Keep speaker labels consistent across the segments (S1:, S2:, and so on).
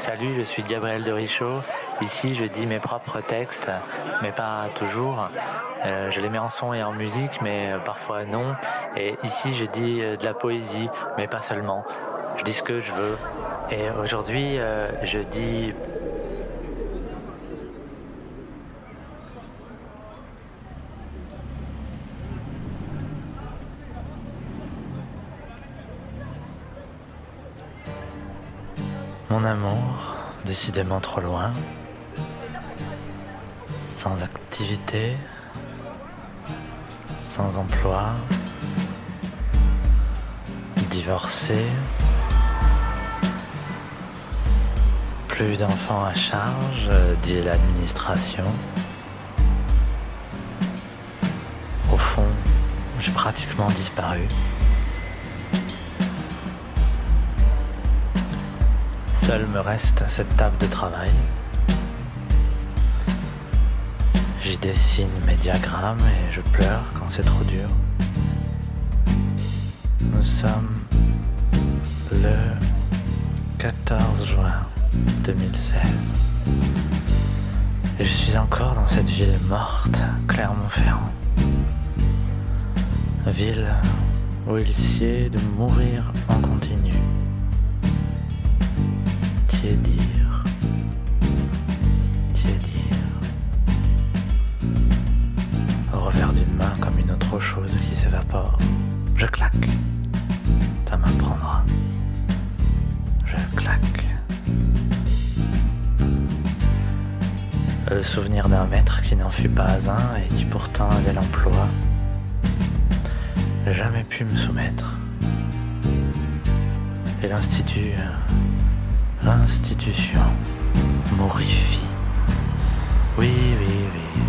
S1: Salut, je suis Gabriel de Richaud. Ici, je dis mes propres textes, mais pas toujours. Euh, je les mets en son et en musique, mais parfois non. Et ici, je dis euh, de la poésie, mais pas seulement. Je dis ce que je veux. Et aujourd'hui, euh, je dis Mon amour, décidément trop loin, sans activité, sans emploi, divorcé, plus d'enfants à charge, dit l'administration. Au fond, j'ai pratiquement disparu. Seul me reste cette table de travail. J'y dessine mes diagrammes et je pleure quand c'est trop dur. Nous sommes le 14 juin 2016. Et je suis encore dans cette ville morte, Clermont-Ferrand. Ville où il sied de mourir en continu tiédir, tiédir. Au revers d'une main comme une autre chose qui s'évapore. Je claque, ça m'apprendra. Je claque. Le souvenir d'un maître qui n'en fut pas un et qui pourtant avait l'emploi. Jamais pu me soumettre. Et l'institut L'institution morifie. Oui, oui, oui.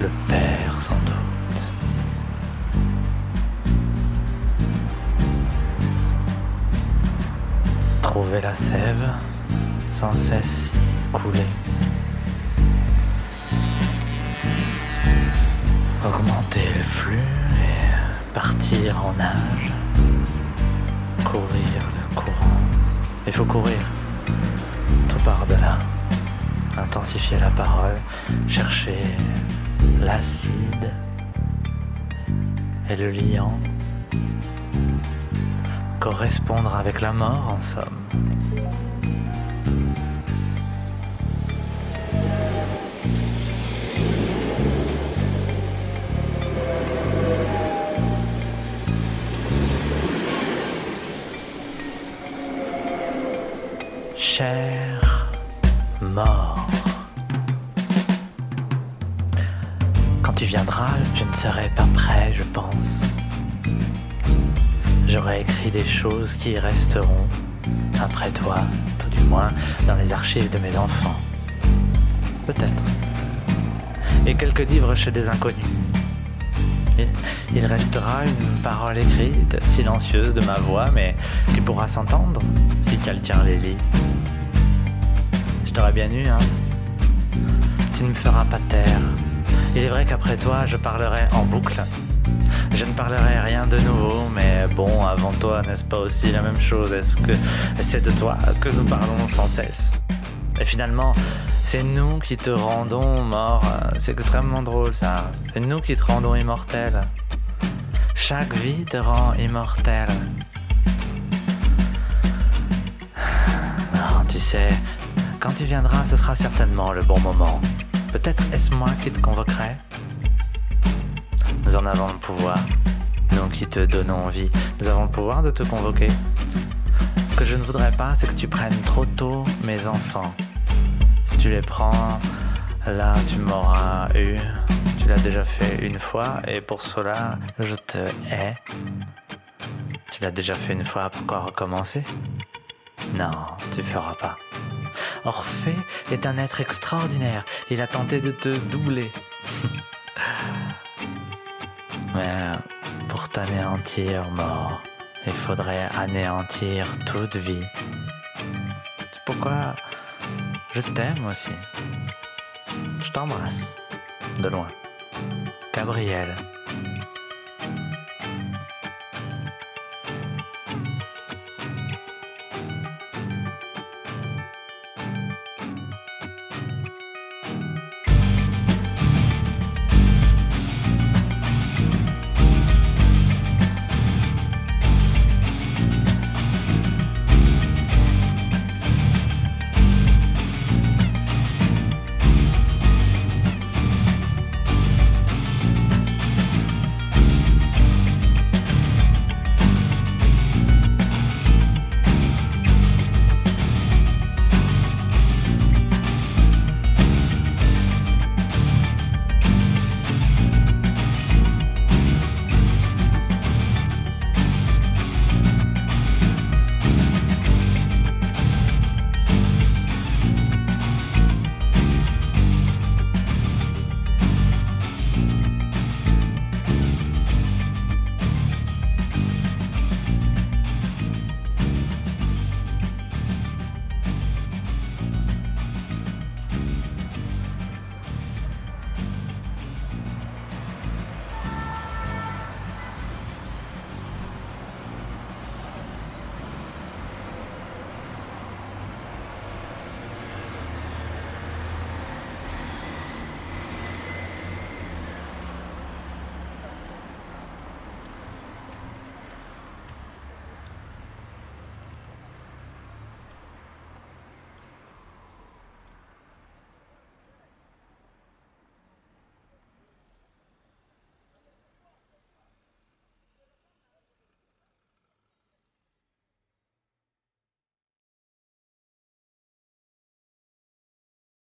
S1: Le père, sans doute. Trouver la sève, sans cesse couler. Augmenter le flux et partir en nage. Courir le. Il faut courir. Tout part de là. Intensifier la parole, chercher l'acide et le liant. Correspondre avec la mort en somme. Cher mort. Quand tu viendras, je ne serai pas prêt, je pense. J'aurai écrit des choses qui resteront, après toi, tout du moins, dans les archives de mes enfants. Peut-être. Et quelques livres chez des inconnus. Il restera une parole écrite, silencieuse de ma voix, mais qui pourra s'entendre si quelqu'un les lit. Je t'aurais bien eu, hein Tu ne me feras pas taire. Il est vrai qu'après toi, je parlerai en boucle. Je ne parlerai rien de nouveau, mais bon, avant toi, n'est-ce pas aussi la même chose? Est-ce que c'est de toi que nous parlons sans cesse? Et finalement, c'est nous qui te rendons mort. C'est extrêmement drôle ça. C'est nous qui te rendons immortel. Chaque vie te rend immortel. Non, tu sais, quand tu viendras, ce sera certainement le bon moment. Peut-être est-ce moi qui te convoquerai Nous en avons le pouvoir. Nous qui te donnons vie, nous avons le pouvoir de te convoquer. Je ne voudrais pas, c'est que tu prennes trop tôt mes enfants. Si tu les prends, là tu m'auras eu. Tu l'as déjà fait une fois et pour cela, je te hais. Tu l'as déjà fait une fois, pourquoi recommencer? Non, tu feras pas. Orphée est un être extraordinaire. Il a tenté de te doubler. Mais pour t'anéantir, mort, il faudrait anéantir toute vie. C'est pourquoi je t'aime aussi. Je t'embrasse. De loin. Gabriel.